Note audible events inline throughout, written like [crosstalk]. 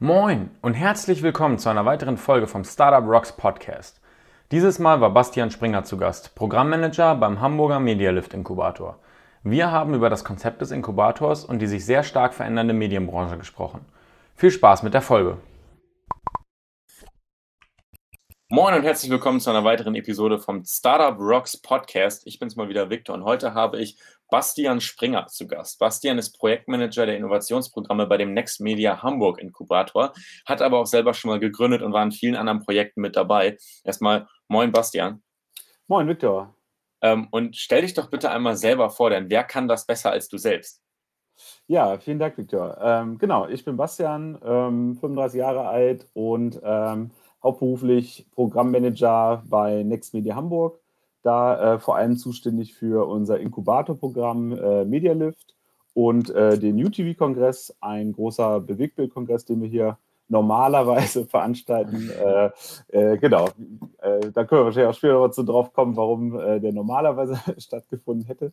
Moin und herzlich willkommen zu einer weiteren Folge vom Startup Rocks Podcast. Dieses Mal war Bastian Springer zu Gast, Programmmanager beim Hamburger Medialift Inkubator. Wir haben über das Konzept des Inkubators und die sich sehr stark verändernde Medienbranche gesprochen. Viel Spaß mit der Folge. Moin und herzlich willkommen zu einer weiteren Episode vom Startup Rocks Podcast. Ich bin's mal wieder Victor und heute habe ich Bastian Springer zu Gast. Bastian ist Projektmanager der Innovationsprogramme bei dem Next Media Hamburg Inkubator, hat aber auch selber schon mal gegründet und war in vielen anderen Projekten mit dabei. Erstmal moin Bastian. Moin Victor. Ähm, und stell dich doch bitte einmal selber vor, denn wer kann das besser als du selbst? Ja, vielen Dank, Victor. Ähm, genau, ich bin Bastian, ähm, 35 Jahre alt und ähm, hauptberuflich Programmmanager bei Next Media Hamburg, da äh, vor allem zuständig für unser Inkubatorprogramm äh, MediaLift und äh, den UTV-Kongress, ein großer Bewegtbildkongress, den wir hier normalerweise [laughs] veranstalten. Äh, äh, genau, äh, da können wir wahrscheinlich auch später dazu drauf kommen, warum äh, der normalerweise [laughs] stattgefunden hätte.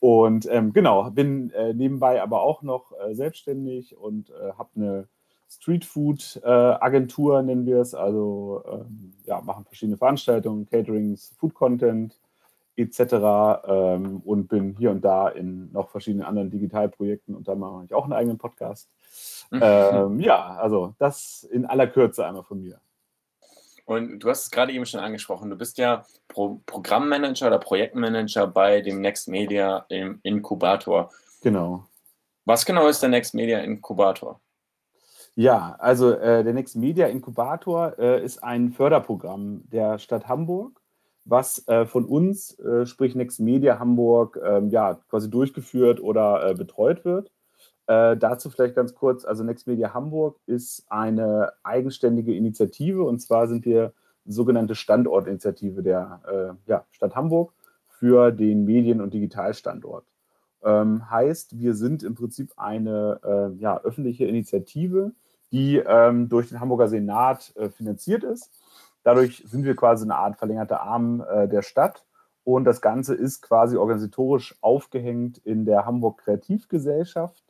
Und ähm, genau, bin nebenbei aber auch noch selbstständig und habe eine Streetfood-Agentur, nennen wir es. Also ähm, ja, machen verschiedene Veranstaltungen, Caterings, Food-Content etc. Ähm, und bin hier und da in noch verschiedenen anderen Digitalprojekten und da mache ich auch einen eigenen Podcast. Mhm. Ähm, ja, also das in aller Kürze einmal von mir. Und du hast es gerade eben schon angesprochen, du bist ja Pro Programmmanager oder Projektmanager bei dem Next Media im Inkubator. Genau. Was genau ist der Next Media Inkubator? Ja, also äh, der Next Media Inkubator äh, ist ein Förderprogramm der Stadt Hamburg, was äh, von uns, äh, sprich Next Media Hamburg, ähm, ja, quasi durchgeführt oder äh, betreut wird. Äh, dazu vielleicht ganz kurz, also Next Media Hamburg ist eine eigenständige Initiative und zwar sind wir sogenannte Standortinitiative der ja, Stadt Hamburg für den Medien- und Digitalstandort. Ähm, heißt, wir sind im Prinzip eine ja, öffentliche Initiative, die ähm, durch den Hamburger Senat äh, finanziert ist. Dadurch sind wir quasi eine Art verlängerter Arm äh, der Stadt. Und das Ganze ist quasi organisatorisch aufgehängt in der Hamburg Kreativgesellschaft,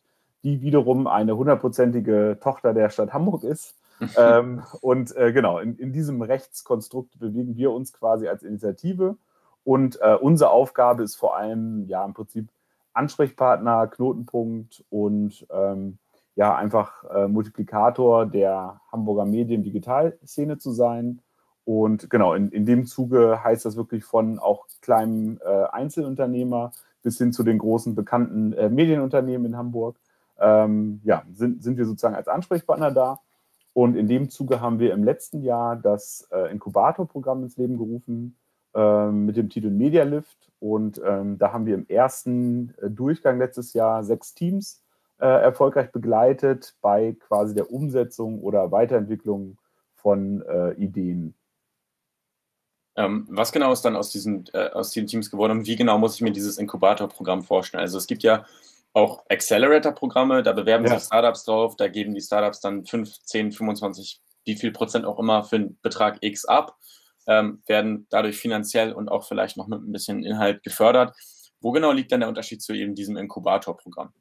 die wiederum eine hundertprozentige Tochter der Stadt Hamburg ist. [laughs] ähm, und äh, genau, in, in, diesem Rechtskonstrukt bewegen wir uns quasi als Initiative. Und äh, unsere Aufgabe ist vor allem, ja, im Prinzip Ansprechpartner, Knotenpunkt und ähm, ja, einfach äh, Multiplikator der Hamburger Medien-Digitalszene zu sein. Und genau, in, in dem Zuge heißt das wirklich von auch kleinen äh, Einzelunternehmer bis hin zu den großen bekannten äh, Medienunternehmen in Hamburg. Ähm, ja, sind, sind wir sozusagen als Ansprechpartner da. Und in dem Zuge haben wir im letzten Jahr das äh, Inkubatorprogramm ins Leben gerufen äh, mit dem Titel Media Lift. Und ähm, da haben wir im ersten äh, Durchgang letztes Jahr sechs Teams äh, erfolgreich begleitet bei quasi der Umsetzung oder Weiterentwicklung von äh, Ideen. Ähm, was genau ist dann aus diesen, äh, aus diesen Teams geworden und wie genau muss ich mir dieses Inkubatorprogramm vorstellen? Also es gibt ja auch Accelerator-Programme, da bewerben ja. sich Startups drauf, da geben die Startups dann 5, 10, 25, wie viel Prozent auch immer für einen Betrag X ab, ähm, werden dadurch finanziell und auch vielleicht noch mit ein bisschen Inhalt gefördert. Wo genau liegt dann der Unterschied zu eben diesem Inkubatorprogramm?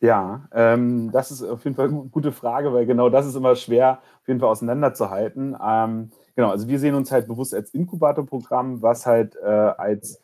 Ja, ähm, das ist auf jeden Fall eine gute Frage, weil genau das ist immer schwer, auf jeden Fall auseinanderzuhalten. Ähm, genau, also wir sehen uns halt bewusst als Inkubatorprogramm, was halt äh, als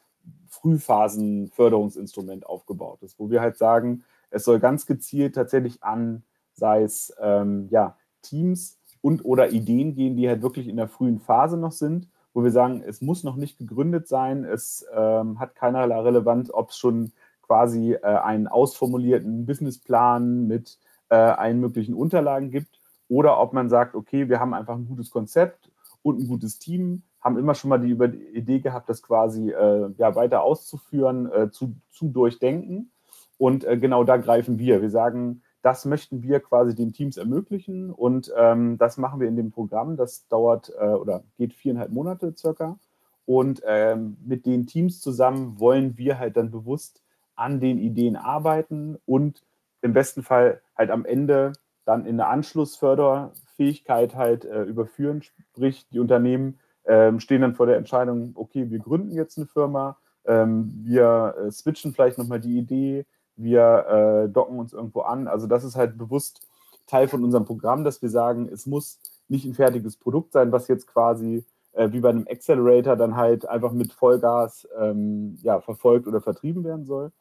Frühphasenförderungsinstrument aufgebaut ist, wo wir halt sagen, es soll ganz gezielt tatsächlich an, sei es ähm, ja, Teams und oder Ideen gehen, die halt wirklich in der frühen Phase noch sind, wo wir sagen, es muss noch nicht gegründet sein, es ähm, hat keinerlei Relevanz, ob es schon quasi äh, einen ausformulierten Businessplan mit äh, allen möglichen Unterlagen gibt oder ob man sagt, okay, wir haben einfach ein gutes Konzept und ein gutes Team, haben immer schon mal die Idee gehabt, das quasi äh, ja, weiter auszuführen, äh, zu, zu durchdenken. Und äh, genau da greifen wir. Wir sagen, das möchten wir quasi den Teams ermöglichen und ähm, das machen wir in dem Programm. Das dauert äh, oder geht viereinhalb Monate circa. Und ähm, mit den Teams zusammen wollen wir halt dann bewusst an den Ideen arbeiten und im besten Fall halt am Ende dann in eine Anschlussförderfähigkeit halt äh, überführen. Sprich, die Unternehmen ähm, stehen dann vor der Entscheidung, okay, wir gründen jetzt eine Firma, ähm, wir äh, switchen vielleicht nochmal die Idee, wir äh, docken uns irgendwo an. Also das ist halt bewusst Teil von unserem Programm, dass wir sagen, es muss nicht ein fertiges Produkt sein, was jetzt quasi äh, wie bei einem Accelerator dann halt einfach mit Vollgas ähm, ja, verfolgt oder vertrieben werden soll,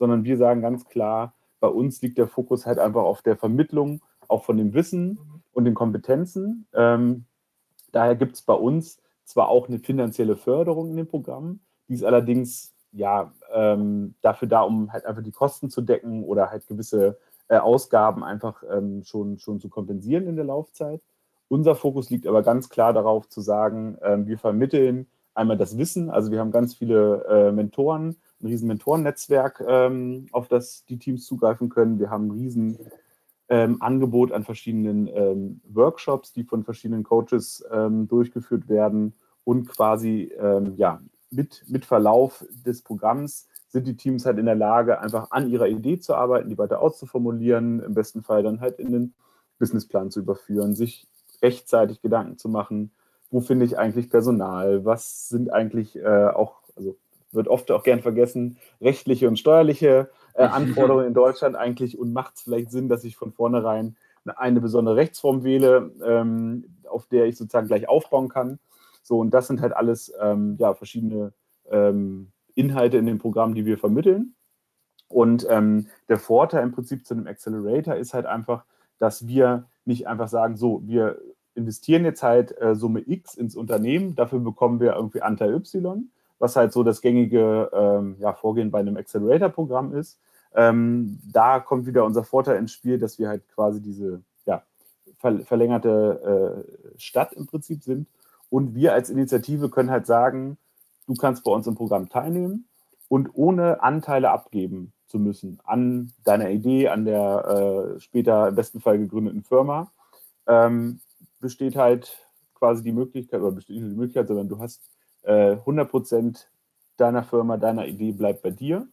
sondern wir sagen ganz klar, bei uns liegt der Fokus halt einfach auf der Vermittlung auch von dem Wissen und den Kompetenzen. Ähm, daher gibt es bei uns zwar auch eine finanzielle Förderung in dem Programm, die ist allerdings ja ähm, dafür da, um halt einfach die Kosten zu decken oder halt gewisse äh, Ausgaben einfach ähm, schon, schon zu kompensieren in der Laufzeit. Unser Fokus liegt aber ganz klar darauf zu sagen, ähm, wir vermitteln einmal das Wissen, also wir haben ganz viele äh, Mentoren, ein riesen Mentorennetzwerk, ähm, auf das die Teams zugreifen können. Wir haben ein riesen ähm, Angebot an verschiedenen ähm, Workshops, die von verschiedenen Coaches ähm, durchgeführt werden und quasi ähm, ja, mit, mit Verlauf des Programms sind die Teams halt in der Lage, einfach an ihrer Idee zu arbeiten, die weiter auszuformulieren, im besten Fall dann halt in den Businessplan zu überführen, sich rechtzeitig Gedanken zu machen, wo finde ich eigentlich Personal, was sind eigentlich äh, auch, also wird oft auch gern vergessen, rechtliche und steuerliche äh, [laughs] Anforderungen in Deutschland eigentlich und macht es vielleicht Sinn, dass ich von vornherein eine, besondere Rechtsform wähle, ähm, auf der ich sozusagen gleich aufbauen kann. So, und das sind halt alles ähm, ja, verschiedene ähm, Inhalte in dem Programm, die wir vermitteln. Und ähm, der Vorteil im Prinzip zu einem Accelerator ist halt einfach, dass wir nicht einfach sagen, so, wir investieren jetzt halt äh, Summe X ins Unternehmen, dafür bekommen wir irgendwie Anteil Y, was halt so das gängige ähm, ja, Vorgehen bei einem Accelerator-Programm ist. Ähm, da kommt wieder unser Vorteil ins Spiel, dass wir halt quasi diese ja, ver verlängerte äh, Stadt im Prinzip sind. Und wir als Initiative können halt sagen, du kannst bei uns im Programm teilnehmen und ohne Anteile abgeben zu müssen an deiner Idee, an der äh, später im besten Fall gegründeten Firma, ähm, besteht halt quasi die Möglichkeit, oder besteht nicht die Möglichkeit, sondern du hast äh, 100% deiner Firma, deiner Idee bleibt bei dir.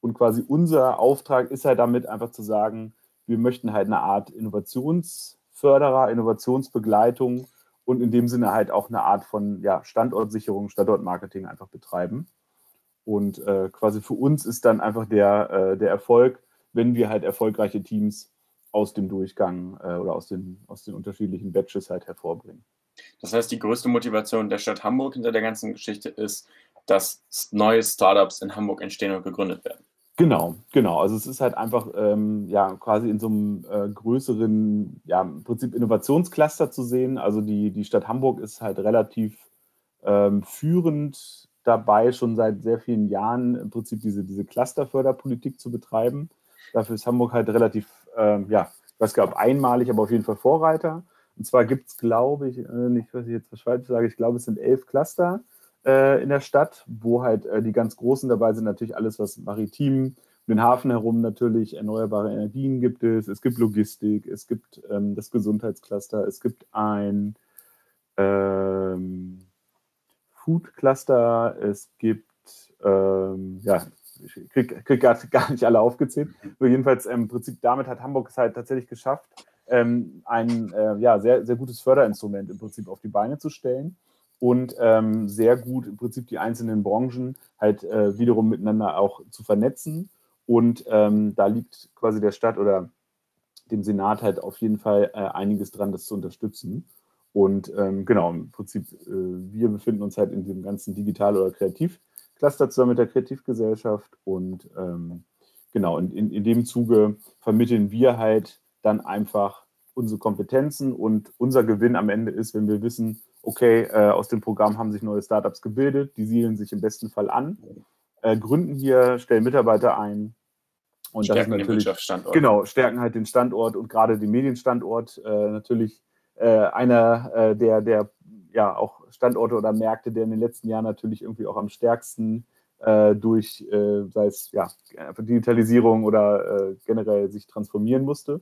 Und quasi unser Auftrag ist halt damit einfach zu sagen, wir möchten halt eine Art Innovationsförderer, Innovationsbegleitung und in dem Sinne halt auch eine Art von ja, Standortsicherung, Standortmarketing einfach betreiben. Und äh, quasi für uns ist dann einfach der, äh, der Erfolg, wenn wir halt erfolgreiche Teams aus dem Durchgang äh, oder aus den, aus den unterschiedlichen Batches halt hervorbringen. Das heißt, die größte Motivation der Stadt Hamburg hinter der ganzen Geschichte ist, dass neue Startups in Hamburg entstehen und gegründet werden. Genau, genau. Also es ist halt einfach ähm, ja quasi in so einem äh, größeren, ja, im Prinzip Innovationscluster zu sehen. Also die, die Stadt Hamburg ist halt relativ ähm, führend dabei, schon seit sehr vielen Jahren im Prinzip diese, diese Clusterförderpolitik zu betreiben. Dafür ist Hamburg halt relativ, ähm, ja, ich ob einmalig, aber auf jeden Fall Vorreiter. Und zwar gibt es, glaube ich, äh, nicht, was ich jetzt was Falsches sage, ich glaube, es sind elf Cluster äh, in der Stadt, wo halt äh, die ganz großen dabei sind, natürlich alles, was maritim, um den Hafen herum natürlich erneuerbare Energien gibt es, es gibt Logistik, es gibt ähm, das Gesundheitscluster, es gibt ein ähm, Food Cluster, es gibt, ähm, ja, ich kriege krieg gar, gar nicht alle aufgezählt. Aber jedenfalls im Prinzip damit hat Hamburg es halt tatsächlich geschafft, ähm, ein äh, ja, sehr, sehr gutes Förderinstrument im Prinzip auf die Beine zu stellen und ähm, sehr gut im Prinzip die einzelnen Branchen halt äh, wiederum miteinander auch zu vernetzen. Und ähm, da liegt quasi der Stadt oder dem Senat halt auf jeden Fall äh, einiges dran, das zu unterstützen. Und ähm, genau, im Prinzip, äh, wir befinden uns halt in diesem ganzen Digital- oder Kreativcluster zusammen mit der Kreativgesellschaft. Und ähm, genau, in, in, in dem Zuge vermitteln wir halt dann einfach unsere Kompetenzen und unser Gewinn am Ende ist, wenn wir wissen, okay, äh, aus dem Programm haben sich neue Startups gebildet, die siedeln sich im besten Fall an, äh, gründen hier, stellen Mitarbeiter ein. Und stärken das ist natürlich, den Wirtschaftsstandort. Genau, stärken halt den Standort und gerade den Medienstandort äh, natürlich äh, einer äh, der, der ja auch Standorte oder Märkte, der in den letzten Jahren natürlich irgendwie auch am stärksten äh, durch, sei es ja, Digitalisierung oder generell sich transformieren musste.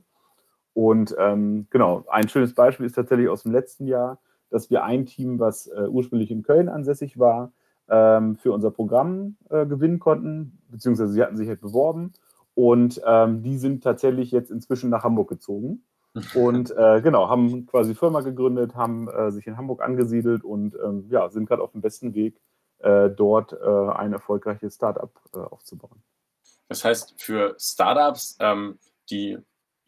Und ähm, genau, ein schönes Beispiel ist tatsächlich aus dem letzten Jahr, dass wir ein Team, was äh, ursprünglich in Köln ansässig war, ähm, für unser Programm äh, gewinnen konnten, beziehungsweise sie hatten sich halt beworben. Und ähm, die sind tatsächlich jetzt inzwischen nach Hamburg gezogen [laughs] und äh, genau, haben quasi Firma gegründet, haben äh, sich in Hamburg angesiedelt und ähm, ja, sind gerade auf dem besten Weg, äh, dort äh, ein erfolgreiches Startup aufzubauen. Das heißt, für Startups, ähm, die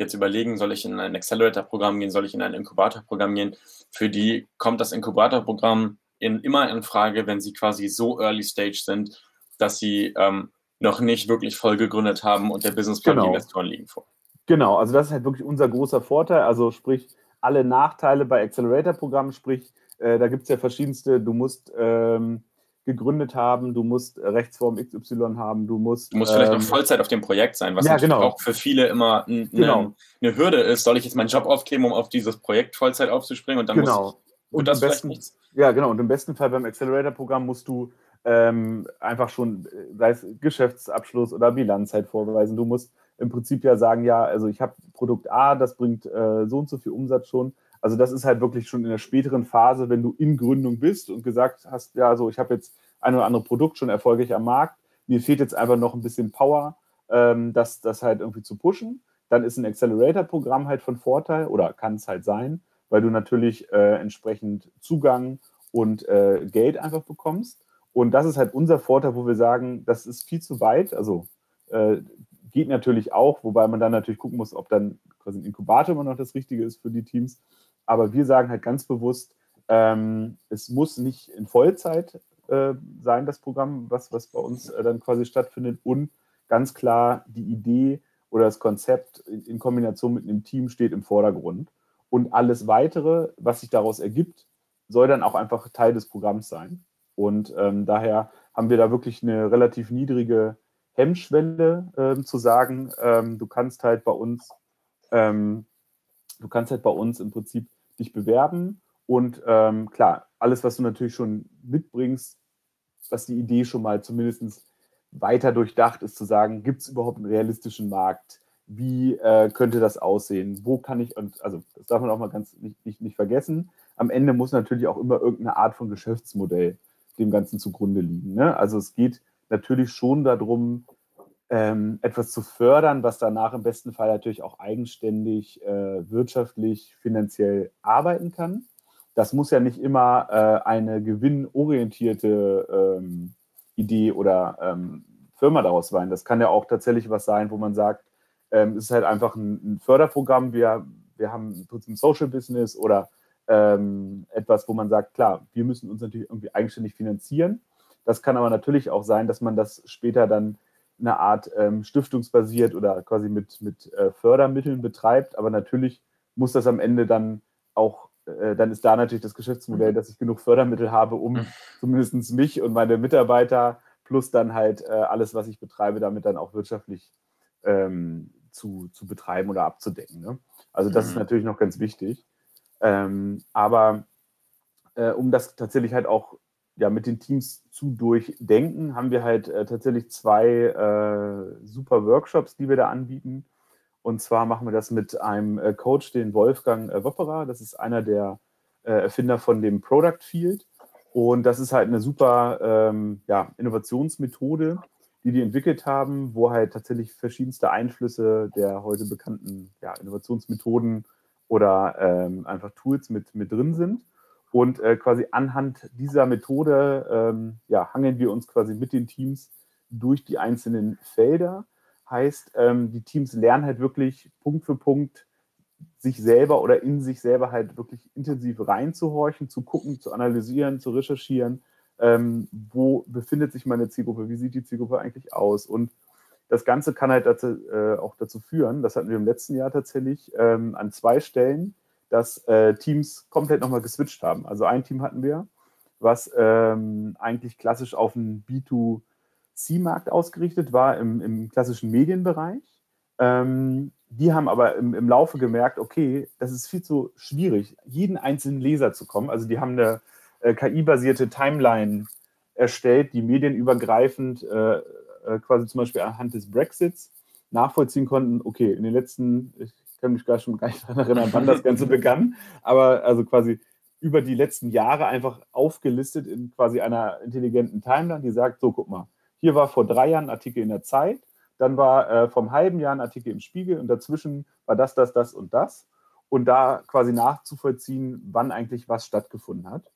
jetzt überlegen, soll ich in ein Accelerator-Programm gehen, soll ich in ein Inkubator-Programm gehen, für die kommt das Inkubator-Programm in, immer in Frage, wenn sie quasi so early stage sind, dass sie ähm, noch nicht wirklich voll gegründet haben und der Businessplan genau. die Investoren liegen vor. Genau, also das ist halt wirklich unser großer Vorteil. Also sprich, alle Nachteile bei Accelerator-Programmen, sprich, äh, da gibt es ja verschiedenste, du musst ähm, gegründet haben, du musst Rechtsform XY haben, du musst. Du musst ähm, vielleicht noch ähm, Vollzeit auf dem Projekt sein, was ja, genau. auch für viele immer eine, genau. eine Hürde ist. Soll ich jetzt meinen Job aufgeben, um auf dieses Projekt Vollzeit aufzuspringen und dann genau. muss ich, und das besten, nichts. Ja, genau. Und im besten Fall beim Accelerator-Programm musst du ähm, einfach schon, sei es Geschäftsabschluss oder Bilanzzeit vorweisen. Du musst im Prinzip ja sagen, ja, also ich habe Produkt A, das bringt äh, so und so viel Umsatz schon. Also das ist halt wirklich schon in der späteren Phase, wenn du in Gründung bist und gesagt hast, ja, so ich habe jetzt ein oder andere Produkt schon erfolgreich am Markt, mir fehlt jetzt einfach noch ein bisschen Power, ähm, das, das halt irgendwie zu pushen. Dann ist ein Accelerator-Programm halt von Vorteil oder kann es halt sein, weil du natürlich äh, entsprechend Zugang und äh, Geld einfach bekommst. Und das ist halt unser Vorteil, wo wir sagen, das ist viel zu weit. Also äh, geht natürlich auch, wobei man dann natürlich gucken muss, ob dann quasi ein Inkubator immer noch das Richtige ist für die Teams. Aber wir sagen halt ganz bewusst, ähm, es muss nicht in Vollzeit äh, sein, das Programm, was, was bei uns äh, dann quasi stattfindet. Und ganz klar, die Idee oder das Konzept in, in Kombination mit einem Team steht im Vordergrund. Und alles Weitere, was sich daraus ergibt, soll dann auch einfach Teil des Programms sein. Und ähm, daher haben wir da wirklich eine relativ niedrige Hemmschwelle ähm, zu sagen, ähm, du kannst halt bei uns, ähm, du kannst halt bei uns im Prinzip dich bewerben und ähm, klar, alles, was du natürlich schon mitbringst, was die Idee schon mal zumindest weiter durchdacht ist, zu sagen, gibt es überhaupt einen realistischen Markt? Wie äh, könnte das aussehen? Wo kann ich, und also das darf man auch mal ganz nicht, nicht, nicht vergessen, am Ende muss natürlich auch immer irgendeine Art von Geschäftsmodell dem Ganzen zugrunde liegen. Ne? Also es geht natürlich schon darum, ähm, etwas zu fördern, was danach im besten Fall natürlich auch eigenständig äh, wirtschaftlich, finanziell arbeiten kann. Das muss ja nicht immer äh, eine gewinnorientierte ähm, Idee oder ähm, Firma daraus sein. Das kann ja auch tatsächlich was sein, wo man sagt, ähm, es ist halt einfach ein, ein Förderprogramm. Wir, wir haben ein Social Business oder ähm, etwas, wo man sagt, klar, wir müssen uns natürlich irgendwie eigenständig finanzieren. Das kann aber natürlich auch sein, dass man das später dann eine Art ähm, stiftungsbasiert oder quasi mit, mit äh, Fördermitteln betreibt. Aber natürlich muss das am Ende dann auch, äh, dann ist da natürlich das Geschäftsmodell, mhm. dass ich genug Fördermittel habe, um mhm. zumindest mich und meine Mitarbeiter plus dann halt äh, alles, was ich betreibe, damit dann auch wirtschaftlich ähm, zu, zu betreiben oder abzudecken. Ne? Also das mhm. ist natürlich noch ganz wichtig. Ähm, aber äh, um das tatsächlich halt auch ja, mit den Teams zu durchdenken, haben wir halt äh, tatsächlich zwei äh, super Workshops, die wir da anbieten. Und zwar machen wir das mit einem äh, Coach, den Wolfgang äh, Wopperer. Das ist einer der äh, Erfinder von dem Product Field. Und das ist halt eine super ähm, ja, Innovationsmethode, die die entwickelt haben, wo halt tatsächlich verschiedenste Einflüsse der heute bekannten ja, Innovationsmethoden oder ähm, einfach Tools mit, mit drin sind. Und äh, quasi anhand dieser Methode ähm, ja, hangeln wir uns quasi mit den Teams durch die einzelnen Felder. Heißt, ähm, die Teams lernen halt wirklich Punkt für Punkt sich selber oder in sich selber halt wirklich intensiv reinzuhorchen, zu gucken, zu analysieren, zu recherchieren. Ähm, wo befindet sich meine Zielgruppe? Wie sieht die Zielgruppe eigentlich aus? Und das Ganze kann halt dazu, äh, auch dazu führen, das hatten wir im letzten Jahr tatsächlich ähm, an zwei Stellen, dass äh, Teams komplett nochmal geswitcht haben. Also ein Team hatten wir, was ähm, eigentlich klassisch auf den B2C-Markt ausgerichtet war, im, im klassischen Medienbereich. Ähm, die haben aber im, im, Laufe gemerkt, okay, das ist viel zu schwierig, jeden einzelnen Leser zu kommen. Also die haben eine äh, KI-basierte Timeline erstellt, die medienübergreifend äh, äh, quasi zum Beispiel anhand des Brexits nachvollziehen konnten, okay, in den letzten, ich kann mich gar schon gar nicht daran erinnern, wann das Ganze begann, aber also quasi über die letzten Jahre einfach aufgelistet in quasi einer intelligenten Timeline, die sagt, so guck mal, hier war vor drei Jahren ein Artikel in der Zeit, dann war äh, vom halben Jahr ein Artikel im Spiegel und dazwischen war das, das, das und das. Und da quasi nachzuvollziehen, wann eigentlich was stattgefunden hat.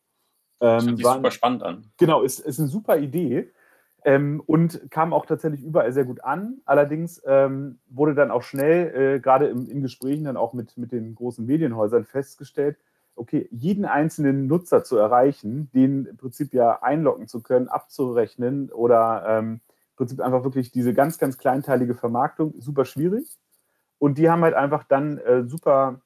Ähm, das hört sich super spannend an. Genau, ist, ist eine super Idee. Ähm, und kam auch tatsächlich überall sehr gut an. Allerdings ähm, wurde dann auch schnell, äh, gerade in Gesprächen dann auch mit, mit den großen Medienhäusern festgestellt, okay, jeden einzelnen Nutzer zu erreichen, den im Prinzip ja einloggen zu können, abzurechnen oder ähm, im Prinzip einfach wirklich diese ganz, ganz kleinteilige Vermarktung, super schwierig. Und die haben halt einfach dann äh, super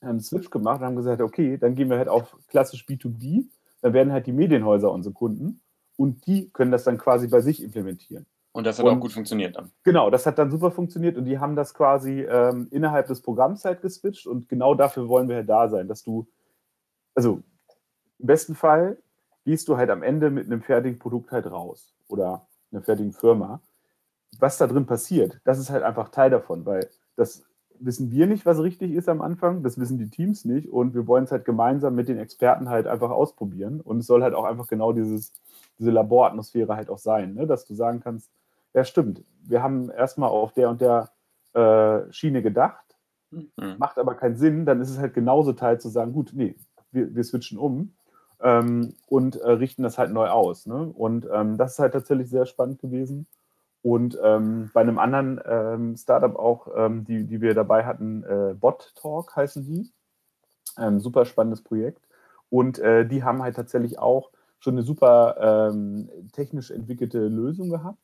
einen Switch gemacht und haben gesagt, okay, dann gehen wir halt auf klassisch B2B, dann werden halt die Medienhäuser unsere Kunden und die können das dann quasi bei sich implementieren. Und das hat und, auch gut funktioniert dann. Genau, das hat dann super funktioniert und die haben das quasi ähm, innerhalb des Programms halt geswitcht und genau dafür wollen wir halt da sein, dass du, also im besten Fall gehst du halt am Ende mit einem fertigen Produkt halt raus oder einer fertigen Firma. Was da drin passiert, das ist halt einfach Teil davon, weil das wissen wir nicht, was richtig ist am Anfang, das wissen die Teams nicht und wir wollen es halt gemeinsam mit den Experten halt einfach ausprobieren und es soll halt auch einfach genau dieses, diese Laboratmosphäre halt auch sein, ne? dass du sagen kannst, ja stimmt, wir haben erstmal auf der und der äh, Schiene gedacht, mhm. macht aber keinen Sinn, dann ist es halt genauso Teil zu sagen, gut, nee, wir, wir switchen um ähm, und äh, richten das halt neu aus. Ne? Und ähm, das ist halt tatsächlich sehr spannend gewesen. Und ähm, bei einem anderen ähm, Startup auch, ähm, die, die wir dabei hatten, äh, Bot Talk heißen die. Ähm, super spannendes Projekt. Und äh, die haben halt tatsächlich auch schon eine super ähm, technisch entwickelte Lösung gehabt.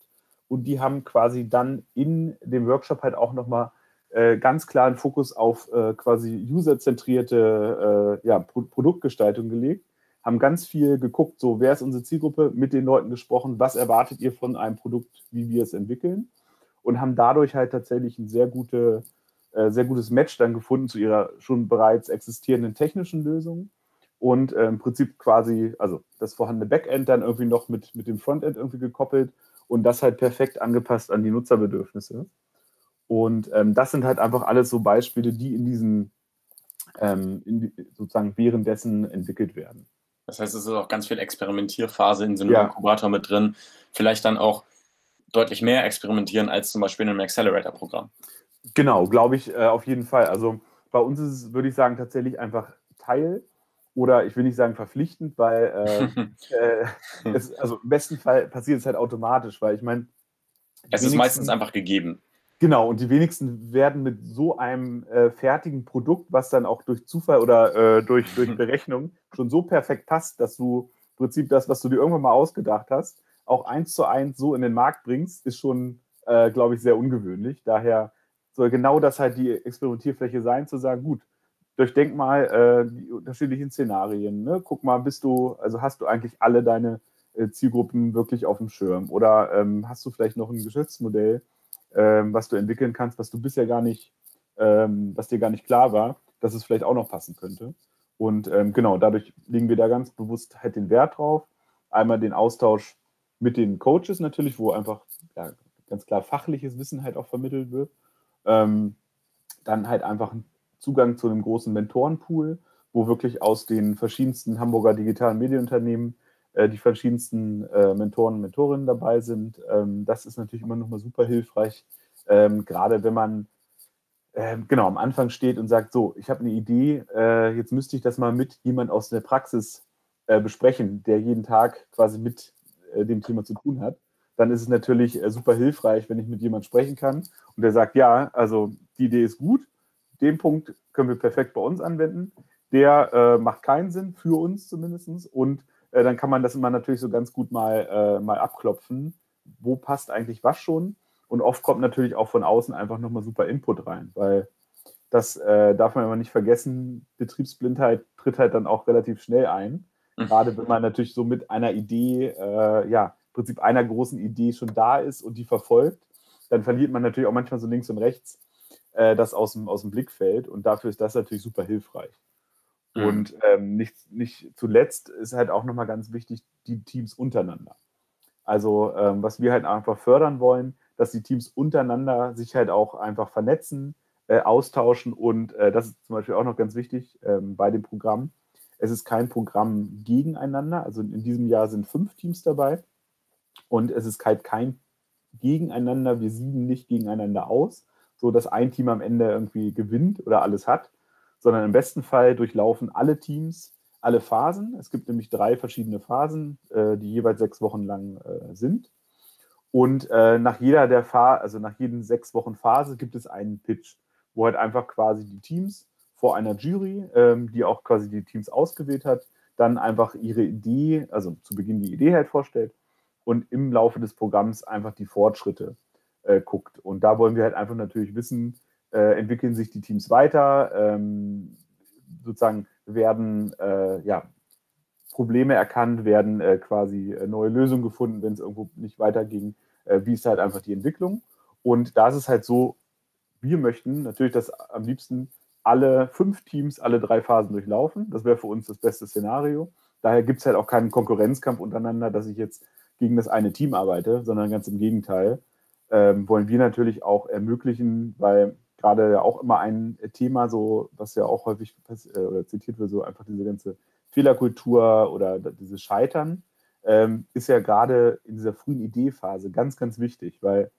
Und die haben quasi dann in dem Workshop halt auch nochmal äh, ganz klaren Fokus auf äh, quasi userzentrierte äh, ja, Pro Produktgestaltung gelegt haben ganz viel geguckt, so wer ist unsere Zielgruppe, mit den Leuten gesprochen, was erwartet ihr von einem Produkt, wie wir es entwickeln und haben dadurch halt tatsächlich ein sehr, gute, äh, sehr gutes Match dann gefunden zu ihrer schon bereits existierenden technischen Lösung und äh, im Prinzip quasi, also das vorhandene Backend dann irgendwie noch mit, mit dem Frontend irgendwie gekoppelt und das halt perfekt angepasst an die Nutzerbedürfnisse. Und ähm, das sind halt einfach alles so Beispiele, die in diesen ähm, in sozusagen währenddessen entwickelt werden. Das heißt, es ist auch ganz viel Experimentierphase in so einem ja. Inkubator mit drin. Vielleicht dann auch deutlich mehr experimentieren als zum Beispiel in einem Accelerator-Programm. Genau, glaube ich äh, auf jeden Fall. Also bei uns ist es, würde ich sagen, tatsächlich einfach Teil oder ich will nicht sagen verpflichtend, weil äh, [laughs] äh, es, also im besten Fall passiert es halt automatisch, weil ich meine. Es ist meistens einfach gegeben. Genau, und die wenigsten werden mit so einem äh, fertigen Produkt, was dann auch durch Zufall oder äh, durch, durch [laughs] Berechnung schon so perfekt passt, dass du im Prinzip das, was du dir irgendwann mal ausgedacht hast, auch eins zu eins so in den Markt bringst, ist schon, äh, glaube ich, sehr ungewöhnlich. Daher soll genau das halt die Experimentierfläche sein, zu sagen, gut, durchdenk mal äh, die unterschiedlichen Szenarien. Ne? Guck mal, bist du, also hast du eigentlich alle deine äh, Zielgruppen wirklich auf dem Schirm? Oder ähm, hast du vielleicht noch ein Geschäftsmodell? Ähm, was du entwickeln kannst, was du bisher gar nicht, ähm, was dir gar nicht klar war, dass es vielleicht auch noch passen könnte. Und ähm, genau, dadurch legen wir da ganz bewusst halt den Wert drauf. Einmal den Austausch mit den Coaches natürlich, wo einfach ja, ganz klar fachliches Wissen halt auch vermittelt wird. Ähm, dann halt einfach Zugang zu einem großen Mentorenpool, wo wirklich aus den verschiedensten Hamburger digitalen Medienunternehmen äh, die verschiedensten äh, Mentoren und Mentorinnen dabei sind. Ähm, das ist natürlich immer noch mal super hilfreich, ähm, gerade wenn man ähm, genau am Anfang steht und sagt, so, ich habe eine Idee, äh, jetzt müsste ich das mal mit jemand aus der Praxis besprechen, der jeden Tag quasi mit dem Thema zu tun hat dann ist es natürlich super hilfreich, wenn ich mit jemandem sprechen kann und der sagt, ja, also die Idee ist gut, den Punkt können wir perfekt bei uns anwenden, der äh, macht keinen Sinn, für uns zumindest und äh, dann kann man das immer natürlich so ganz gut mal, äh, mal abklopfen. Wo passt eigentlich was schon? Und oft kommt natürlich auch von außen einfach nochmal super Input rein, weil das äh, darf man immer nicht vergessen. Betriebsblindheit tritt halt dann auch relativ schnell ein. Mhm. Gerade wenn man natürlich so mit einer Idee, äh, ja, im Prinzip einer großen Idee schon da ist und die verfolgt, dann verliert man natürlich auch manchmal so links und rechts äh, das aus dem, aus dem Blickfeld. Und dafür ist das natürlich super hilfreich. Mhm. Und ähm, nicht, nicht zuletzt ist halt auch nochmal ganz wichtig, die Teams untereinander. Also ähm, was wir halt einfach fördern wollen, dass die Teams untereinander sich halt auch einfach vernetzen, äh, austauschen und äh, das ist zum Beispiel auch noch ganz wichtig ähm, bei dem Programm. Es ist kein Programm gegeneinander. Also in diesem Jahr sind fünf Teams dabei und es ist halt kein Gegeneinander. Wir siegen nicht gegeneinander aus, so dass ein Team am Ende irgendwie gewinnt oder alles hat, sondern im besten Fall durchlaufen alle Teams alle Phasen. Es gibt nämlich drei verschiedene Phasen, äh, die jeweils sechs Wochen lang äh, sind. Und äh, nach jeder der Phase, also nach jeden sechs Wochen Phase gibt es einen Pitch, wo halt einfach quasi die Teams vor einer Jury, ähm, die auch quasi die Teams ausgewählt hat, dann einfach ihre Idee, also zu Beginn die Idee halt vorstellt und im Laufe des Programms einfach die Fortschritte äh, guckt. Und da wollen wir halt einfach natürlich wissen, äh, entwickeln sich die Teams weiter, ähm, sozusagen werden äh, ja, Probleme erkannt, werden äh, quasi äh, neue Lösungen gefunden, wenn es irgendwo nicht weiterging. Äh, wie ist halt einfach die Entwicklung? Und da ist es halt so, wir möchten natürlich, dass am liebsten alle fünf Teams alle drei Phasen durchlaufen. Das wäre für uns das beste Szenario. Daher gibt es halt auch keinen Konkurrenzkampf untereinander, dass ich jetzt gegen das eine Team arbeite, sondern ganz im Gegenteil. Ähm, wollen wir natürlich auch ermöglichen, weil gerade ja auch immer ein Thema, so was ja auch häufig äh, oder zitiert wird, so einfach diese ganze Fehlerkultur oder dieses Scheitern, ähm, ist ja gerade in dieser frühen Ideephase ganz, ganz wichtig, weil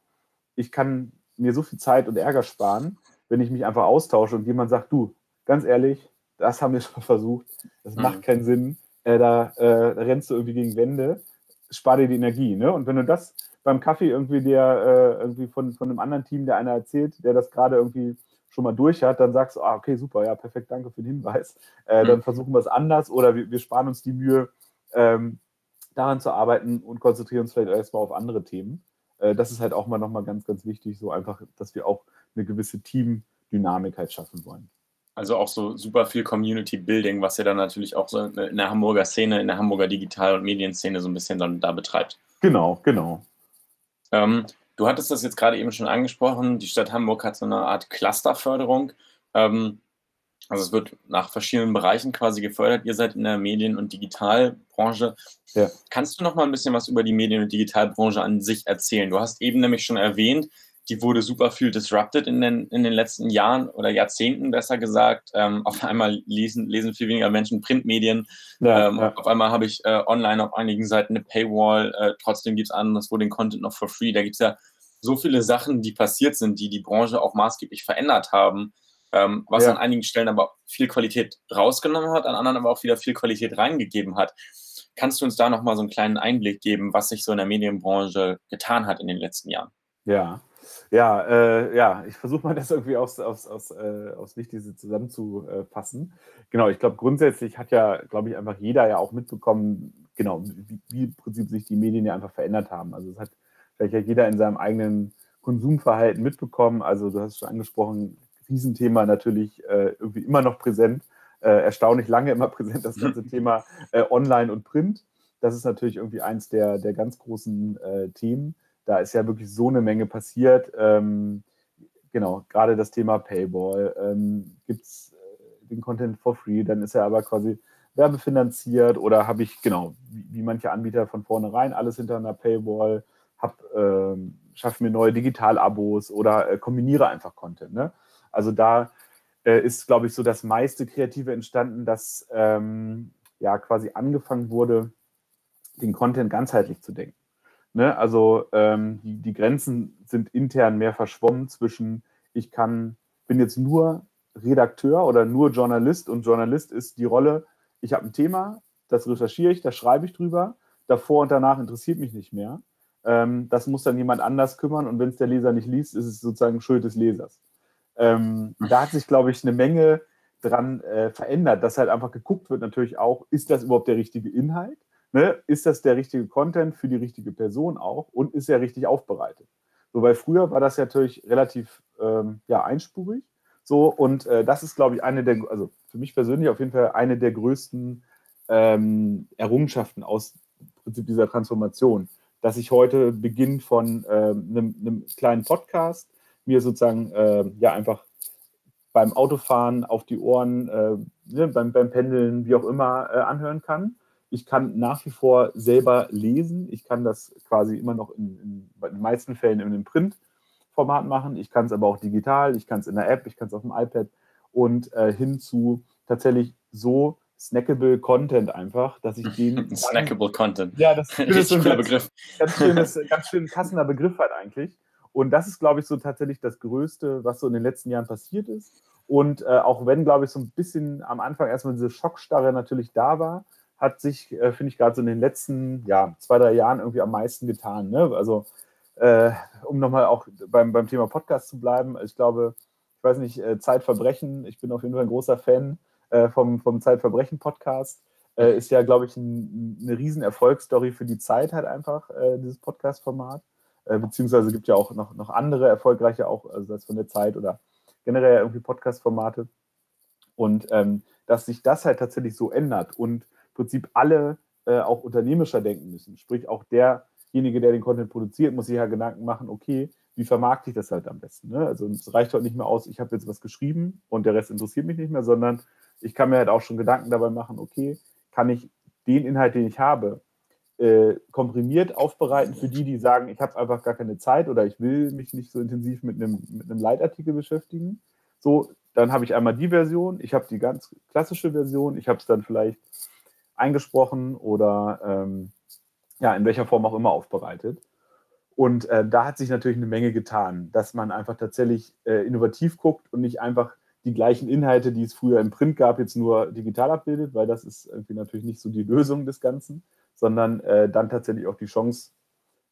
ich kann mir so viel Zeit und Ärger sparen, wenn ich mich einfach austausche und jemand sagt, du, ganz ehrlich, das haben wir [laughs] schon versucht, das mhm. macht keinen Sinn, äh, da, äh, da, rennst du irgendwie gegen Wände, spar dir die Energie. Ne? Und wenn du das beim Kaffee irgendwie der äh, irgendwie von, von einem anderen Team, der einer erzählt, der das gerade irgendwie schon mal durch hat, dann sagst du, ah, okay, super, ja, perfekt, danke für den Hinweis. Äh, mhm. Dann versuchen wir es anders oder wir, wir sparen uns die Mühe, ähm, daran zu arbeiten und konzentrieren uns vielleicht erstmal auf andere Themen. Äh, das ist halt auch mal nochmal ganz, ganz wichtig, so einfach, dass wir auch eine gewisse Teamdynamik halt schaffen wollen. Also auch so super viel Community Building, was ihr dann natürlich auch so in der Hamburger Szene, in der Hamburger Digital- und Medienszene so ein bisschen dann da betreibt. Genau, genau. Ähm, du hattest das jetzt gerade eben schon angesprochen. Die Stadt Hamburg hat so eine Art Clusterförderung. Ähm, also es wird nach verschiedenen Bereichen quasi gefördert. Ihr seid in der Medien- und Digitalbranche. Ja. Kannst du noch mal ein bisschen was über die Medien- und Digitalbranche an sich erzählen? Du hast eben nämlich schon erwähnt, die wurde super viel disrupted in den, in den letzten Jahren oder Jahrzehnten, besser gesagt. Ähm, auf einmal lesen, lesen viel weniger Menschen Printmedien. Ja, ähm, ja. Auf einmal habe ich äh, online auf einigen Seiten eine Paywall. Äh, trotzdem gibt es anderes, wo den Content noch for free. Da gibt es ja so viele Sachen, die passiert sind, die die Branche auch maßgeblich verändert haben ähm, was ja. an einigen Stellen aber viel Qualität rausgenommen hat, an anderen aber auch wieder viel Qualität reingegeben hat. Kannst du uns da nochmal so einen kleinen Einblick geben, was sich so in der Medienbranche getan hat in den letzten Jahren? Ja, ja, äh, ja, ich versuche mal [laughs] das irgendwie aus, aus, aus, äh, aus Licht diese zusammenzufassen. Genau, ich glaube, grundsätzlich hat ja, glaube ich, einfach jeder ja auch mitbekommen, genau, wie, wie im Prinzip sich die Medien ja einfach verändert haben. Also es hat vielleicht ja jeder in seinem eigenen Konsumverhalten mitbekommen. Also du hast schon angesprochen, Riesenthema natürlich äh, irgendwie immer noch präsent, äh, erstaunlich lange immer [laughs] präsent, das ganze [laughs] Thema äh, Online und Print. Das ist natürlich irgendwie eins der, der ganz großen äh, Themen. Da ist ja wirklich so eine Menge passiert. Ähm, genau, gerade das Thema Paywall. Ähm, Gibt es äh, den Content for free, dann ist er aber quasi werbefinanziert oder habe ich, genau, wie, wie, manche Anbieter von vornherein, alles hinter einer Paywall, hab, ähm, schaffe mir neue Digital-Abos oder äh, kombiniere einfach Content. Ne? Also da äh, ist, glaube ich, so das meiste Kreative entstanden, dass ähm, ja quasi angefangen wurde, den Content ganzheitlich zu denken. Ne? Also ähm, die, die Grenzen sind intern mehr verschwommen zwischen, ich kann, bin jetzt nur Redakteur oder nur Journalist und Journalist ist die Rolle, ich habe ein Thema, das recherchiere ich, da schreibe ich drüber, davor und danach interessiert mich nicht mehr. Ähm, das muss dann jemand anders kümmern und wenn es der Leser nicht liest, ist es sozusagen Schuld des Lesers. Ähm, da hat sich, glaube ich, eine Menge dran äh, verändert, dass halt einfach geguckt wird, natürlich auch, ist das überhaupt der richtige Inhalt? Ne? Ist das der richtige Content für die richtige Person auch? Und ist er richtig aufbereitet? So, weil früher war das ja natürlich relativ ähm, ja, einspurig. So, und äh, das ist, glaube ich, eine der, also für mich persönlich auf jeden Fall eine der größten ähm, Errungenschaften aus Prinzip dieser Transformation, dass ich heute beginne von ähm, einem, einem kleinen Podcast mir sozusagen äh, ja einfach beim Autofahren auf die Ohren, äh, ne, beim, beim Pendeln, wie auch immer, äh, anhören kann. Ich kann nach wie vor selber lesen. Ich kann das quasi immer noch in, in, den meisten Fällen in einem Printformat machen. Ich kann es aber auch digital. Ich kann es in der App, ich kann es auf dem iPad und äh, hin zu tatsächlich so snackable Content einfach, dass ich den. [laughs] snackable Content. Ja, das, [laughs] ist ein ganz, Begriff. Ganz, schönes, [laughs] ganz schön passender Begriff halt eigentlich. Und das ist, glaube ich, so tatsächlich das Größte, was so in den letzten Jahren passiert ist. Und äh, auch wenn, glaube ich, so ein bisschen am Anfang erstmal diese Schockstarre natürlich da war, hat sich, äh, finde ich, gerade so in den letzten ja, zwei, drei Jahren irgendwie am meisten getan. Ne? Also äh, um nochmal auch beim, beim Thema Podcast zu bleiben, ich glaube, ich weiß nicht, äh, Zeitverbrechen, ich bin auf jeden Fall ein großer Fan äh, vom, vom Zeitverbrechen-Podcast. Äh, ist ja, glaube ich, ein, eine riesen Erfolgsstory für die Zeit halt einfach, äh, dieses Podcast-Format. Beziehungsweise gibt ja auch noch, noch andere erfolgreiche, auch also das von der Zeit oder generell irgendwie Podcast-Formate. Und ähm, dass sich das halt tatsächlich so ändert und Prinzip alle äh, auch unternehmischer denken müssen. Sprich, auch derjenige, der den Content produziert, muss sich ja Gedanken machen, okay, wie vermarkte ich das halt am besten? Ne? Also es reicht heute nicht mehr aus, ich habe jetzt was geschrieben und der Rest interessiert mich nicht mehr, sondern ich kann mir halt auch schon Gedanken dabei machen, okay, kann ich den Inhalt, den ich habe, äh, komprimiert aufbereiten für die, die sagen, ich habe einfach gar keine Zeit oder ich will mich nicht so intensiv mit einem, mit einem Leitartikel beschäftigen. So, dann habe ich einmal die Version, ich habe die ganz klassische Version, ich habe es dann vielleicht eingesprochen oder ähm, ja, in welcher Form auch immer aufbereitet. Und äh, da hat sich natürlich eine Menge getan, dass man einfach tatsächlich äh, innovativ guckt und nicht einfach die gleichen Inhalte, die es früher im Print gab, jetzt nur digital abbildet, weil das ist irgendwie natürlich nicht so die Lösung des Ganzen, sondern äh, dann tatsächlich auch die Chance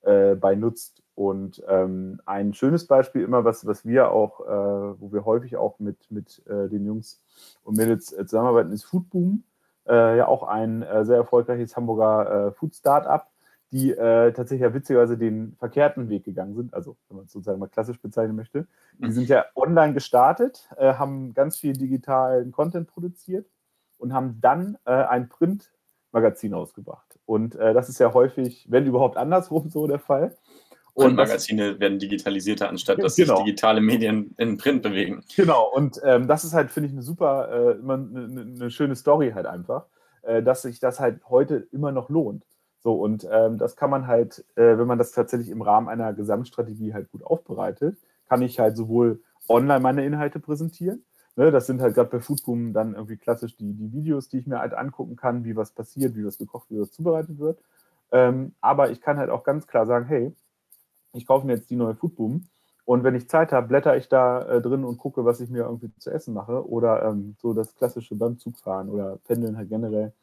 äh, bei nutzt. Und ähm, ein schönes Beispiel immer, was, was wir auch, äh, wo wir häufig auch mit, mit äh, den Jungs und Mädels zusammenarbeiten, ist Foodboom. Äh, ja auch ein sehr erfolgreiches Hamburger Food-Startup, die äh, tatsächlich ja witzigerweise den verkehrten Weg gegangen sind, also wenn man es sozusagen mal klassisch bezeichnen möchte. Die sind ja online gestartet, äh, haben ganz viel digitalen Content produziert und haben dann äh, ein Printmagazin ausgebracht. Und äh, das ist ja häufig, wenn überhaupt andersrum [laughs] so der Fall. Printmagazine werden digitalisierter, anstatt dass genau. sich digitale Medien in Print bewegen. Genau, und ähm, das ist halt, finde ich, eine super, äh, immer eine, eine, schöne Story halt einfach, äh, dass sich das halt heute immer noch lohnt. So, und ähm, das kann man halt, äh, wenn man das tatsächlich im Rahmen einer Gesamtstrategie halt gut aufbereitet, kann ich halt sowohl online meine Inhalte präsentieren. Ne, das sind halt gerade bei Foodboom dann irgendwie klassisch die, die Videos, die ich mir halt angucken kann, wie was passiert, wie was gekocht, wie was zubereitet wird. Ähm, aber ich kann halt auch ganz klar sagen, hey, ich kaufe mir jetzt die neue Foodboom und wenn ich Zeit habe, blätter ich da äh, drin und gucke, was ich mir irgendwie zu essen mache oder ähm, so das klassische beim Zugfahren oder Pendeln halt generell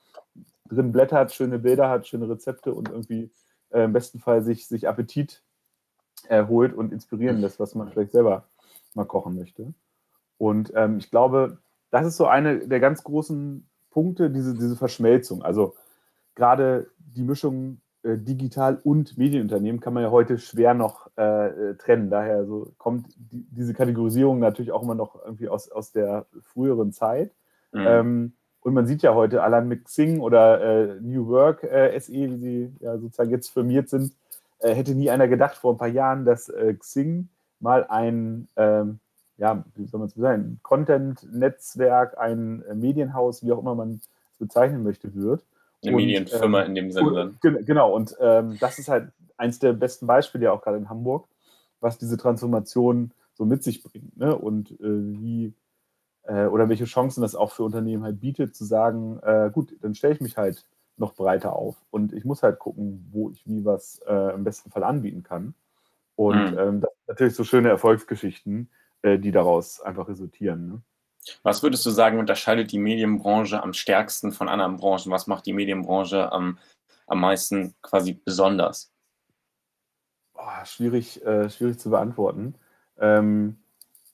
drin blättert, schöne Bilder hat, schöne Rezepte und irgendwie äh, im besten Fall sich, sich Appetit erholt und inspirieren lässt, was man vielleicht selber mal kochen möchte. Und ähm, ich glaube, das ist so eine der ganz großen Punkte, diese, diese Verschmelzung. Also gerade die Mischung äh, digital und Medienunternehmen kann man ja heute schwer noch äh, trennen. Daher so kommt die, diese Kategorisierung natürlich auch immer noch irgendwie aus, aus der früheren Zeit. Mhm. Ähm, und man sieht ja heute allein mit Xing oder äh, New Work äh, SE, wie sie ja sozusagen jetzt firmiert sind, äh, hätte nie einer gedacht vor ein paar Jahren, dass äh, Xing mal ein, ähm, ja, wie soll man es sagen, Content-Netzwerk, ein äh, Medienhaus, wie auch immer man es bezeichnen möchte, wird. Eine und, Medienfirma ähm, in dem Sinne. Und, genau, und ähm, das ist halt eins der besten Beispiele, ja auch gerade in Hamburg, was diese Transformation so mit sich bringt. Ne? Und äh, wie äh, oder welche Chancen das auch für Unternehmen halt bietet, zu sagen, äh, gut, dann stelle ich mich halt noch breiter auf und ich muss halt gucken, wo ich wie was äh, im besten Fall anbieten kann. Und mhm. ähm, das sind natürlich so schöne Erfolgsgeschichten, äh, die daraus einfach resultieren. Ne? Was würdest du sagen, unterscheidet die Medienbranche am stärksten von anderen Branchen? Was macht die Medienbranche am, am meisten quasi besonders? Boah, schwierig, äh, schwierig zu beantworten. Ähm,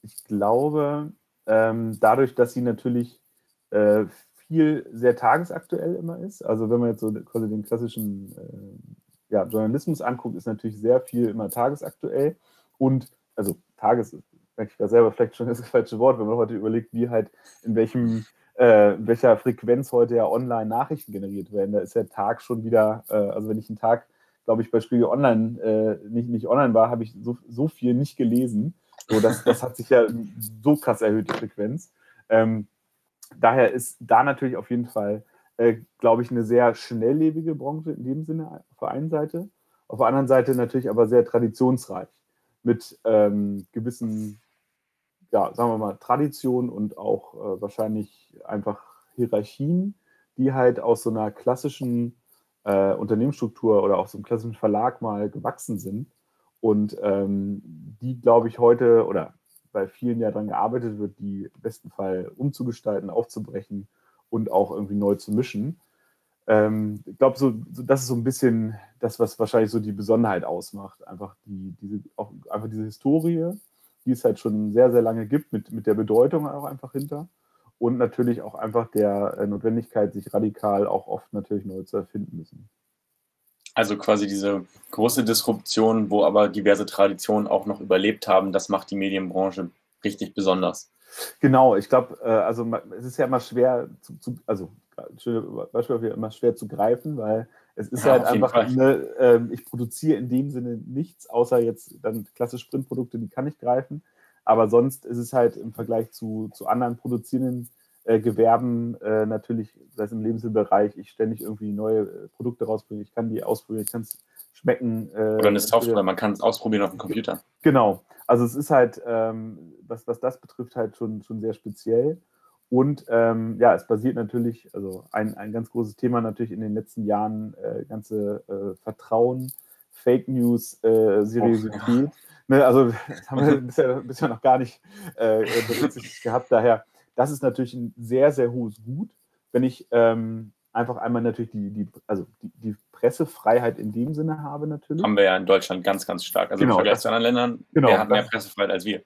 ich glaube, ähm, dadurch, dass sie natürlich äh, viel sehr tagesaktuell immer ist. Also wenn man jetzt so quasi den klassischen äh, ja, Journalismus anguckt, ist natürlich sehr viel immer tagesaktuell. Und also Tages, merke ich da selber vielleicht schon [laughs] das falsche Wort, wenn man heute überlegt, wie halt in welchem äh, welcher Frequenz heute ja online Nachrichten generiert werden. Da ist der Tag schon wieder, äh, also wenn ich einen Tag, glaube ich, bei Spiegel Online äh, nicht, nicht online war, habe ich so, so viel nicht gelesen. So, das, das hat sich ja so krass erhöht, die Frequenz. Ähm, daher ist da natürlich auf jeden Fall, äh, glaube ich, eine sehr schnelllebige Branche in dem Sinne auf der einen Seite. Auf der anderen Seite natürlich aber sehr traditionsreich mit ähm, gewissen, ja, sagen wir mal, Traditionen und auch äh, wahrscheinlich einfach Hierarchien, die halt aus so einer klassischen äh, Unternehmensstruktur oder auch so einem klassischen Verlag mal gewachsen sind und ähm, die, glaube ich, heute oder bei vielen ja daran gearbeitet wird, die im besten Fall umzugestalten, aufzubrechen und auch irgendwie neu zu mischen. ähm, ich glaube, so, so, das ist so ein bisschen das, was wahrscheinlich so die Besonderheit ausmacht. Einfach, die, diese, auch einfach diese Historie, die es halt schon sehr, sehr lange gibt, mit, mit der Bedeutung auch einfach hinter. Und natürlich auch einfach der äh, Notwendigkeit, sich radikal auch oft natürlich neu zu erfinden müssen. Also quasi diese große Disruption, wo aber diverse Traditionen auch noch überlebt haben, das macht die Medienbranche richtig besonders. Genau, ich glaube, äh, also es ist ja immer schwer zu, zu also Beispiel immer schwer zu greifen, weil es ist ja, halt einfach, eine, äh, ich produziere in dem Sinne nichts, außer jetzt dann klassische Sprintprodukte, die kann ich greifen. Aber sonst ist es halt im Vergleich zu, zu anderen produzierenden äh, Gewerben äh, natürlich, sei es im Lebensmittelbereich, ich ständig irgendwie neue äh, Produkte rausbringe, ich kann die ausprobieren, ich kann es schmecken. Äh, Oder eine Software, man kann es ausprobieren auf dem Computer. Genau. Also es ist halt, ähm, was, was das betrifft, halt schon, schon sehr speziell. Und ähm, ja, es basiert natürlich, also ein, ein ganz großes Thema natürlich in den letzten Jahren, äh, ganze äh, Vertrauen, Fake News, äh, Seriosität. Oh, ne, also [laughs] das haben wir bisher, bisher noch gar nicht äh, berücksichtigt gehabt. Daher, das ist natürlich ein sehr, sehr hohes Gut, wenn ich ähm, einfach einmal natürlich die, die, also die, die, Pressefreiheit in dem Sinne habe natürlich. Haben wir ja in Deutschland ganz, ganz stark. Also genau, im Vergleich zu anderen Ländern, genau, wer hat mehr Pressefreiheit als wir.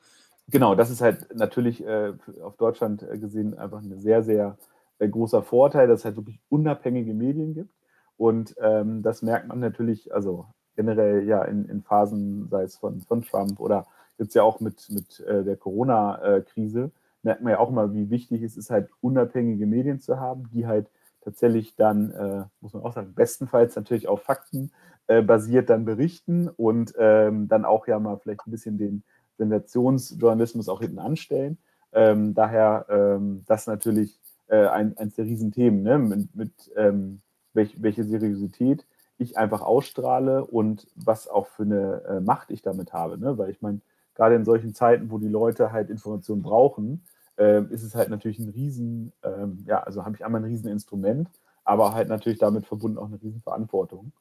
Genau, das ist halt natürlich äh, auf Deutschland äh, gesehen einfach ein sehr, sehr äh, großer Vorteil, dass es halt wirklich unabhängige Medien gibt. Und ähm, das merkt man natürlich, also generell ja in, in Phasen, sei es von, von Trump oder jetzt ja auch mit, mit äh, der Corona-Krise, merkt man ja auch mal, wie wichtig es ist, halt unabhängige Medien zu haben, die halt tatsächlich dann, äh, muss man auch sagen, bestenfalls natürlich auf Fakten äh, basiert dann berichten und ähm, dann auch ja mal vielleicht ein bisschen den Sensationsjournalismus auch hinten anstellen. Ähm, daher ähm, das natürlich äh, ein, eines der Riesenthemen, ne? mit, mit ähm, welch, welche Seriosität ich einfach ausstrahle und was auch für eine äh, Macht ich damit habe. Ne? Weil ich meine, gerade in solchen Zeiten, wo die Leute halt Informationen brauchen, äh, ist es halt natürlich ein Riesen, ähm, ja, also habe ich einmal ein Rieseninstrument, aber halt natürlich damit verbunden auch eine Riesenverantwortung.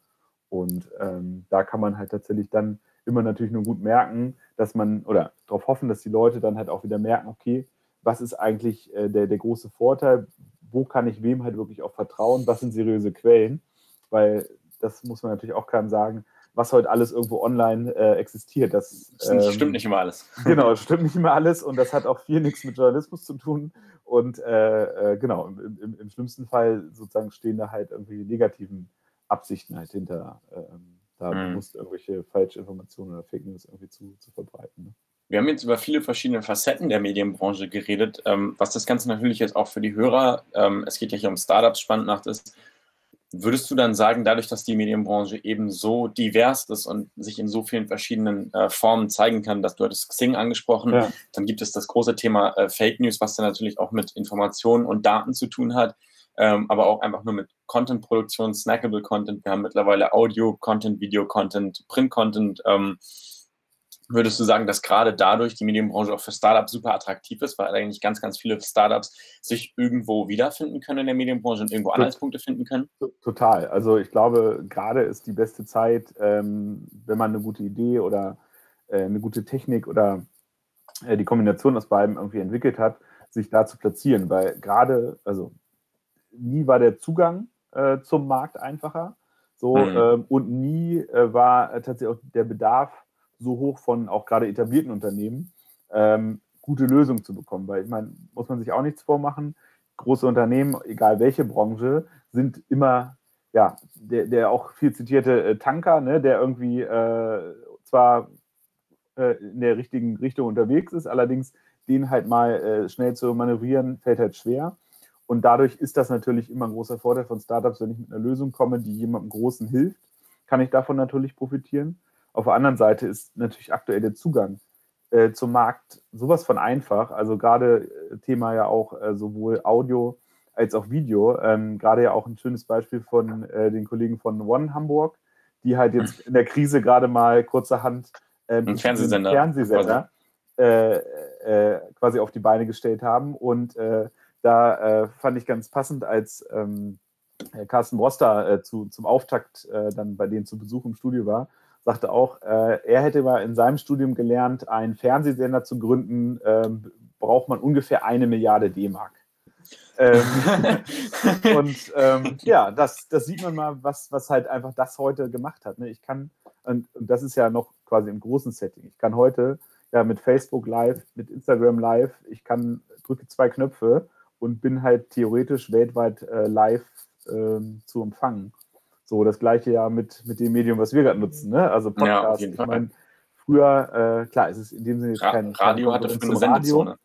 Und ähm, da kann man halt tatsächlich dann immer natürlich nur gut merken, dass man, oder darauf hoffen, dass die Leute dann halt auch wieder merken, okay, was ist eigentlich äh, der, der große Vorteil, wo kann ich wem halt wirklich auch vertrauen, was sind seriöse Quellen, weil das muss man natürlich auch keinem sagen, was heute alles irgendwo online äh, existiert. Das, das ähm, stimmt nicht immer alles. [laughs] Genau, das stimmt nicht immer alles und das hat auch viel nichts mit Journalismus zu tun. Und äh, äh, genau, im, im, im, schlimmsten Fall sozusagen stehen da halt irgendwie negativen Absichten halt hinter, ähm, da mhm. bewusst irgendwelche Falschinformationen oder Fake News irgendwie zu, zu verbreiten. Ne? Wir haben jetzt über viele verschiedene Facetten der Medienbranche geredet, ähm, was das Ganze natürlich jetzt auch für die Hörer, ähm, es geht ja hier um Startups spannend macht, ist, Würdest du dann sagen, dadurch, dass die Medienbranche eben so divers ist und sich in so vielen verschiedenen äh, Formen zeigen kann, dass du hattest Xing angesprochen, ja. dann gibt es das große Thema äh, Fake News, was dann natürlich auch mit Informationen und Daten zu tun hat, ähm, aber auch einfach nur mit Content-Produktion, snackable Content. Wir haben mittlerweile Audio-Content, Video-Content, Print-Content. Ähm, Würdest du sagen, dass gerade dadurch die Medienbranche auch für Startups super attraktiv ist, weil eigentlich ganz, ganz viele Startups sich irgendwo wiederfinden können in der Medienbranche und irgendwo Anhaltspunkte finden können? Total. Also ich glaube, gerade ist die beste Zeit, ähm, wenn man eine gute Idee oder äh, eine gute Technik oder äh, die Kombination aus beiden irgendwie entwickelt hat, sich da zu platzieren, weil gerade, also nie war der Zugang äh, zum Markt einfacher. So, mhm. ähm, und nie äh, war tatsächlich auch der Bedarf so hoch von auch gerade etablierten Unternehmen, ähm, gute Lösungen zu bekommen. Weil ich meine, muss man sich auch nichts vormachen. Große Unternehmen, egal welche Branche, sind immer, ja, der, der auch viel zitierte äh, Tanker, ne, der irgendwie äh, zwar äh, in der richtigen Richtung unterwegs ist, allerdings den halt mal äh, schnell zu manövrieren, fällt halt schwer. Und dadurch ist das natürlich immer ein großer Vorteil von Startups, wenn ich mit einer Lösung komme, die jemandem Großen hilft, kann ich davon natürlich profitieren. Auf der anderen Seite ist natürlich aktuell der Zugang äh, zum Markt sowas von einfach. Also gerade äh, Thema ja auch äh, sowohl Audio als auch Video. Ähm, gerade ja auch ein schönes Beispiel von äh, den Kollegen von One Hamburg, die halt jetzt in der Krise gerade mal kurzerhand ähm, ein Fernsehsender, Fernsehsender äh, äh, quasi auf die Beine gestellt haben. Und da fand ich ganz passend, als ähm, Carsten Broster zu, zum Auftakt dann bei denen zu Besuch im Studio war, sagte auch, äh, er hätte mal in seinem Studium gelernt, einen Fernsehsender zu gründen, äh, braucht man ungefähr eine Milliarde D-Mark. ähm, [laughs] und ähm, ja, das, das sieht man mal, was, was halt einfach das heute gemacht hat. Ne? Ich kann, und, und das ist ja noch quasi im großen Setting, ich kann heute ja mit Facebook Live, mit Instagram Live, ich kann, drücke zwei Knöpfe und bin halt theoretisch weltweit äh, live ähm, zu empfangen. So, das gleiche ja mit, mit dem Medium, was wir gerade nutzen, ne? Also Podcast. Ja, ich meine, früher, äh, klar, es ist in dem Sinne Ra kein Radio kein hatte früher eine Sendezone.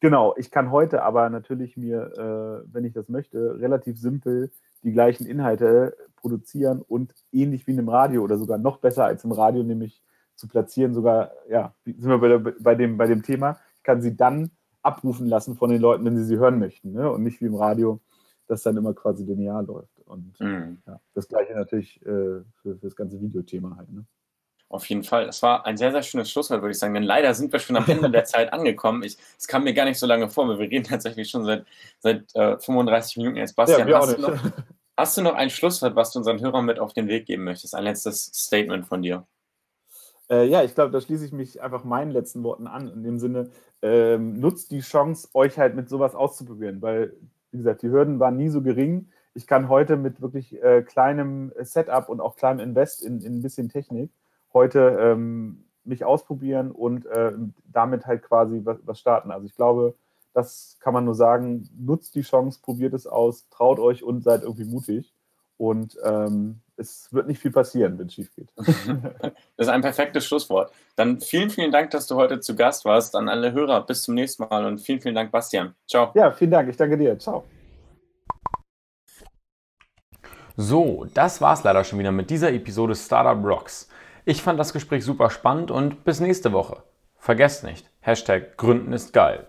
Genau, ich kann heute aber natürlich mir, äh, wenn ich das möchte, relativ simpel die gleichen Inhalte produzieren und ähnlich wie in einem Radio oder sogar noch besser als im Radio, nämlich zu platzieren, sogar, ja, sind wir bei, bei, dem, bei dem Thema, ich kann sie dann abrufen lassen von den Leuten, wenn sie sie hören möchten ne? und nicht wie im Radio, das dann immer quasi linear läuft. Und mhm. ja, das gleiche natürlich äh, für, für, das ganze Videothema halt. Ne? Auf jeden Fall. Das war ein sehr, sehr schönes Schlusswort, würde ich sagen. Denn leider sind wir schon am Ende der [laughs] Zeit angekommen. Es kam mir gar nicht so lange vor, weil wir reden tatsächlich schon seit, seit äh, 35 Minuten jetzt. Bastian, ja, hast, du noch, hast, du noch, ein Schlusswort, was du unseren Hörern mit auf den Weg geben möchtest? Ein letztes Statement von dir. Äh, ja, ich glaube, da schließe ich mich einfach meinen letzten Worten an. In dem Sinne, ähm, nutzt die Chance, euch halt mit sowas auszuprobieren, weil, wie gesagt, die Hürden waren nie so gering. Ich kann heute mit wirklich äh, kleinem Setup und auch kleinem Invest in, in ein bisschen Technik heute ähm, mich ausprobieren und äh, damit halt quasi was, was, starten. Also ich glaube, das kann man nur sagen, nutzt die Chance, probiert es aus, traut euch und seid irgendwie mutig. Und ähm, es wird nicht viel passieren, wenn es schief geht. [laughs] das ist ein perfektes Schlusswort. Dann vielen, vielen Dank, dass du heute zu Gast warst. An alle Hörer, bis zum nächsten Mal und vielen, vielen Dank, Bastian. Ciao. Ja, vielen Dank. Ich danke dir. Ciao. So, das war's leider schon wieder mit dieser Episode Startup Rocks. Ich fand das Gespräch super spannend und bis nächste Woche. Vergesst nicht, Hashtag Gründen ist geil.